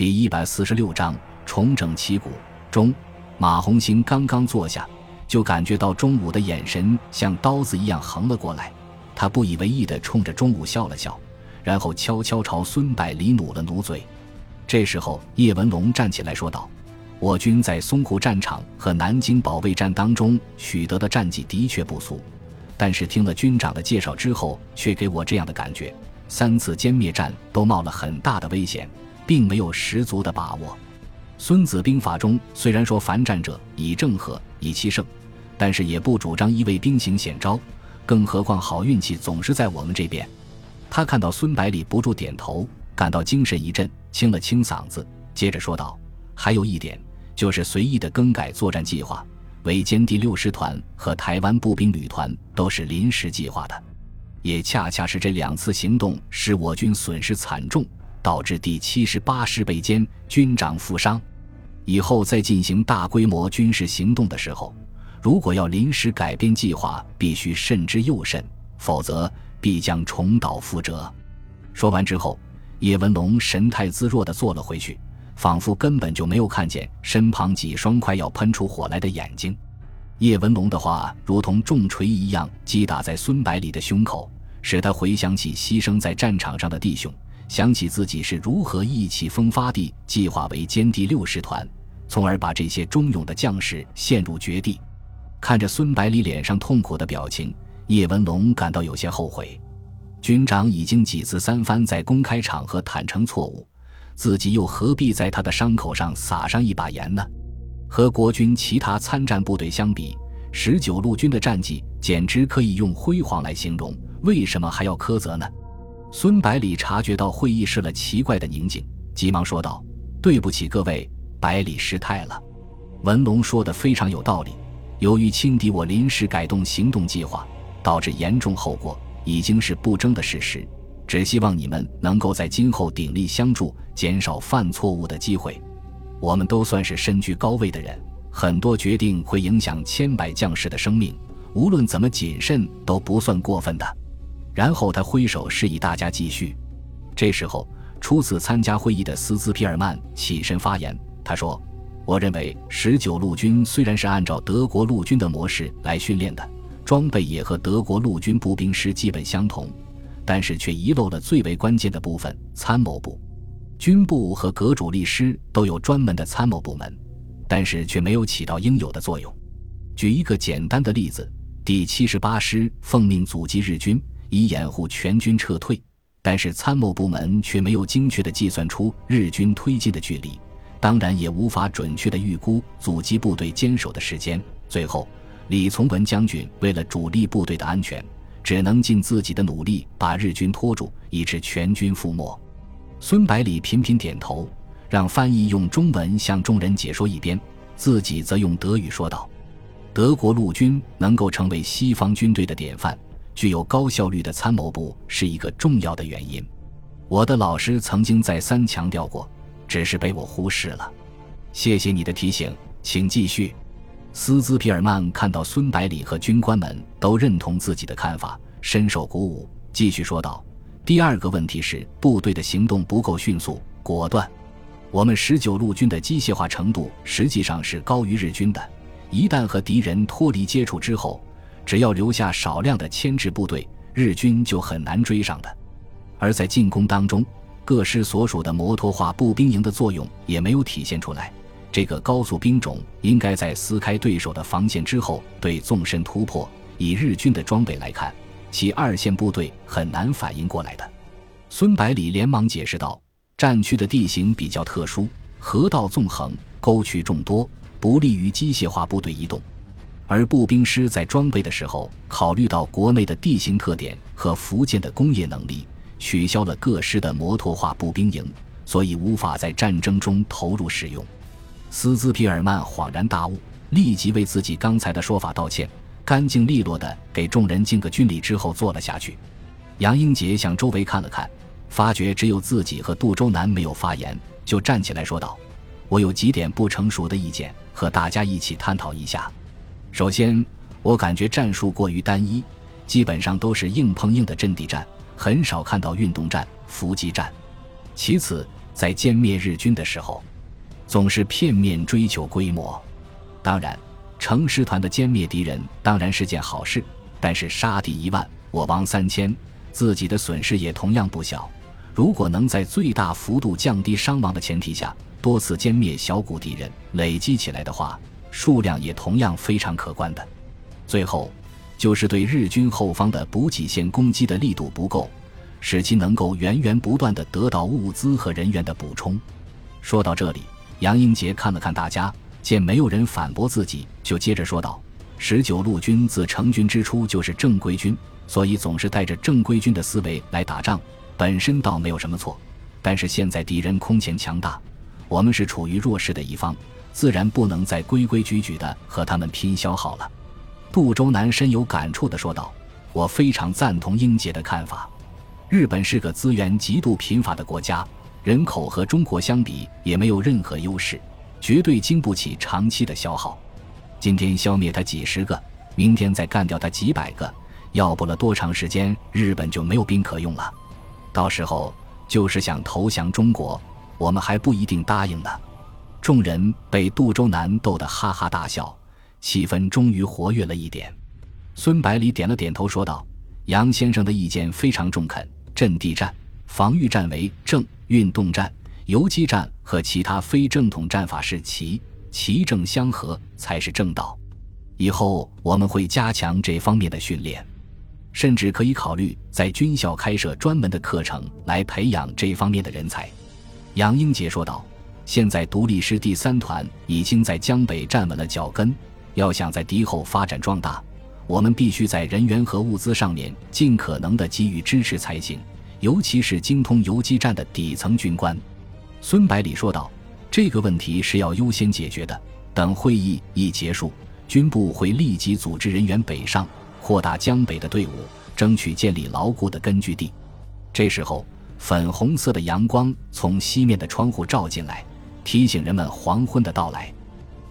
第一百四十六章重整旗鼓。中，马红星刚刚坐下，就感觉到钟武的眼神像刀子一样横了过来。他不以为意地冲着钟武笑了笑，然后悄悄朝孙百里努了努嘴。这时候，叶文龙站起来说道：“我军在淞沪战场和南京保卫战当中取得的战绩的确不俗，但是听了军长的介绍之后，却给我这样的感觉：三次歼灭战都冒了很大的危险。”并没有十足的把握。《孙子兵法》中虽然说凡战者以正和，以奇胜，但是也不主张一味兵行险招。更何况好运气总是在我们这边。他看到孙百里不住点头，感到精神一振，清了清嗓子，接着说道：“还有一点，就是随意的更改作战计划。围歼第六师团和台湾步兵旅团都是临时计划的，也恰恰是这两次行动使我军损失惨重。”导致第七十八师被歼，军长负伤。以后再进行大规模军事行动的时候，如果要临时改变计划，必须慎之又慎，否则必将重蹈覆辙。说完之后，叶文龙神态自若地坐了回去，仿佛根本就没有看见身旁几双快要喷出火来的眼睛。叶文龙的话如同重锤一样击打在孙百里的胸口，使他回想起牺牲在战场上的弟兄。想起自己是如何意气风发地计划为歼第六师团，从而把这些忠勇的将士陷入绝地。看着孙百里脸上痛苦的表情，叶文龙感到有些后悔。军长已经几次三番在公开场合坦诚错误，自己又何必在他的伤口上撒上一把盐呢？和国军其他参战部队相比，十九路军的战绩简直可以用辉煌来形容，为什么还要苛责呢？孙百里察觉到会议室了奇怪的宁静，急忙说道：“对不起各位，百里失态了。”文龙说的非常有道理。由于轻敌我临时改动行动计划，导致严重后果，已经是不争的事实。只希望你们能够在今后鼎力相助，减少犯错误的机会。我们都算是身居高位的人，很多决定会影响千百将士的生命，无论怎么谨慎，都不算过分的。然后他挥手示意大家继续。这时候，初次参加会议的斯兹皮尔曼起身发言。他说：“我认为十九路军虽然是按照德国陆军的模式来训练的，装备也和德国陆军步兵师基本相同，但是却遗漏了最为关键的部分——参谋部。军部和各主力师都有专门的参谋部门，但是却没有起到应有的作用。举一个简单的例子，第七十八师奉命阻击日军。”以掩护全军撤退，但是参谋部门却没有精确地计算出日军推进的距离，当然也无法准确地预估阻击部队坚守的时间。最后，李从文将军为了主力部队的安全，只能尽自己的努力把日军拖住，以致全军覆没。孙百里频频点头，让翻译用中文向众人解说一边，自己则用德语说道：“德国陆军能够成为西方军队的典范。”具有高效率的参谋部是一个重要的原因。我的老师曾经再三强调过，只是被我忽视了。谢谢你的提醒，请继续。斯兹皮尔曼看到孙百里和军官们都认同自己的看法，深受鼓舞，继续说道：“第二个问题是部队的行动不够迅速、果断。我们十九路军的机械化程度实际上是高于日军的。一旦和敌人脱离接触之后，只要留下少量的牵制部队，日军就很难追上的。而在进攻当中，各师所属的摩托化步兵营的作用也没有体现出来。这个高速兵种应该在撕开对手的防线之后对纵深突破。以日军的装备来看，其二线部队很难反应过来的。孙百里连忙解释道：“战区的地形比较特殊，河道纵横，沟渠众多，不利于机械化部队移动。”而步兵师在装备的时候，考虑到国内的地形特点和福建的工业能力，取消了各师的摩托化步兵营，所以无法在战争中投入使用。斯兹皮尔曼恍然大悟，立即为自己刚才的说法道歉，干净利落的给众人敬个军礼之后坐了下去。杨英杰向周围看了看，发觉只有自己和杜周南没有发言，就站起来说道：“我有几点不成熟的意见，和大家一起探讨一下。”首先，我感觉战术过于单一，基本上都是硬碰硬的阵地战，很少看到运动战、伏击战。其次，在歼灭日军的时候，总是片面追求规模。当然，成师团的歼灭敌人当然是件好事，但是杀敌一万，我亡三千，自己的损失也同样不小。如果能在最大幅度降低伤亡的前提下，多次歼灭小股敌人，累积起来的话，数量也同样非常可观的。最后，就是对日军后方的补给线攻击的力度不够。使其能够源源不断地得到物资和人员的补充。说到这里，杨英杰看了看大家，见没有人反驳自己，就接着说道：“十九路军自成军之初就是正规军，所以总是带着正规军的思维来打仗，本身倒没有什么错。但是现在敌人空前强大，我们是处于弱势的一方，自然不能再规规矩矩的和他们拼消耗了。”杜周南深有感触地说道：“我非常赞同英杰的看法。”日本是个资源极度贫乏的国家，人口和中国相比也没有任何优势，绝对经不起长期的消耗。今天消灭他几十个，明天再干掉他几百个，要不了多长时间，日本就没有兵可用了。到时候就是想投降中国，我们还不一定答应呢。众人被杜周南逗得哈哈大笑，气氛终于活跃了一点。孙百里点了点头，说道：“杨先生的意见非常中肯。”阵地战、防御战为正，运动战、游击战和其他非正统战法是奇，奇正相合才是正道。以后我们会加强这方面的训练，甚至可以考虑在军校开设专门的课程来培养这方面的人才。杨英杰说道：“现在独立师第三团已经在江北站稳了脚跟，要想在敌后发展壮大。”我们必须在人员和物资上面尽可能的给予支持才行，尤其是精通游击战的底层军官。孙百里说道：“这个问题是要优先解决的。等会议一结束，军部会立即组织人员北上，扩大江北的队伍，争取建立牢固的根据地。”这时候，粉红色的阳光从西面的窗户照进来，提醒人们黄昏的到来。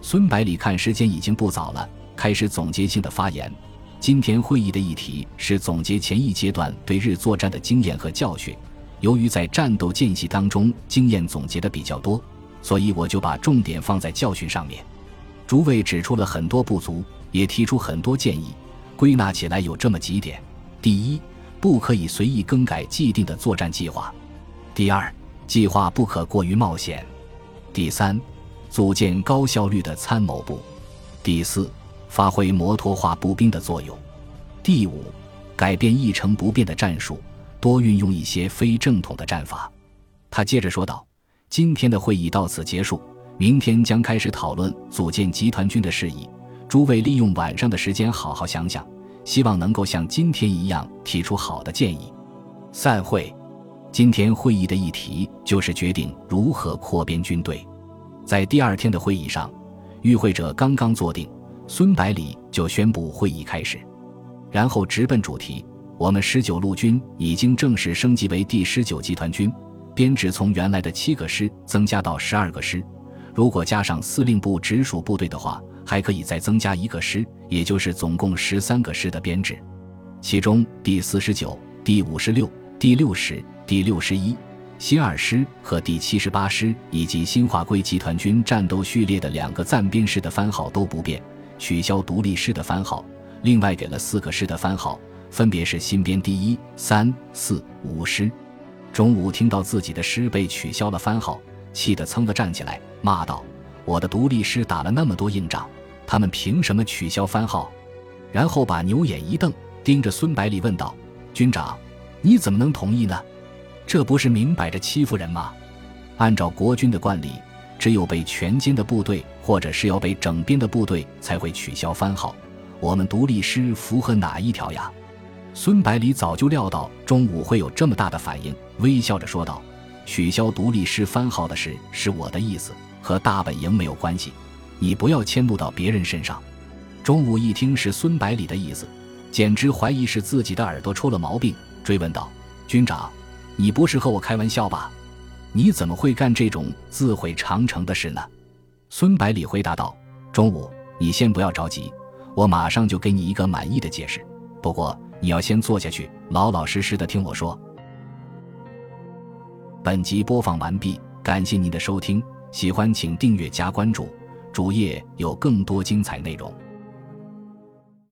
孙百里看时间已经不早了，开始总结性的发言。今天会议的议题是总结前一阶段对日作战的经验和教训。由于在战斗间隙当中经验总结的比较多，所以我就把重点放在教训上面。诸位指出了很多不足，也提出很多建议，归纳起来有这么几点：第一，不可以随意更改既定的作战计划；第二，计划不可过于冒险；第三，组建高效率的参谋部；第四。发挥摩托化步兵的作用。第五，改变一成不变的战术，多运用一些非正统的战法。他接着说道：“今天的会议到此结束，明天将开始讨论组建集团军的事宜。诸位利用晚上的时间好好想想，希望能够像今天一样提出好的建议。”散会。今天会议的议题就是决定如何扩编军队。在第二天的会议上，与会者刚刚坐定。孙百里就宣布会议开始，然后直奔主题。我们十九路军已经正式升级为第十九集团军，编制从原来的七个师增加到十二个师。如果加上司令部直属部队的话，还可以再增加一个师，也就是总共十三个师的编制。其中第四十九、第五十六、第六十、第六十一、新二师和第七十八师以及新华归集团军战斗序列的两个暂编师的番号都不变。取消独立师的番号，另外给了四个师的番号，分别是新编第一、三、四、五师。中午听到自己的师被取消了番号，气得噌的站起来，骂道：“我的独立师打了那么多硬仗，他们凭什么取消番号？”然后把牛眼一瞪，盯着孙百里问道：“军长，你怎么能同意呢？这不是明摆着欺负人吗？按照国军的惯例。”只有被全歼的部队，或者是要被整编的部队，才会取消番号。我们独立师符合哪一条呀？孙百里早就料到中午会有这么大的反应，微笑着说道：“取消独立师番号的事是我的意思，和大本营没有关系，你不要迁怒到别人身上。”中午一听是孙百里的意思，简直怀疑是自己的耳朵出了毛病，追问道：“军长，你不是和我开玩笑吧？”你怎么会干这种自毁长城的事呢？孙百里回答道：“中午，你先不要着急，我马上就给你一个满意的解释。不过你要先坐下去，老老实实的听我说。”本集播放完毕。感。谢您的收听，喜欢请订阅加关注，主页有更多精彩内容。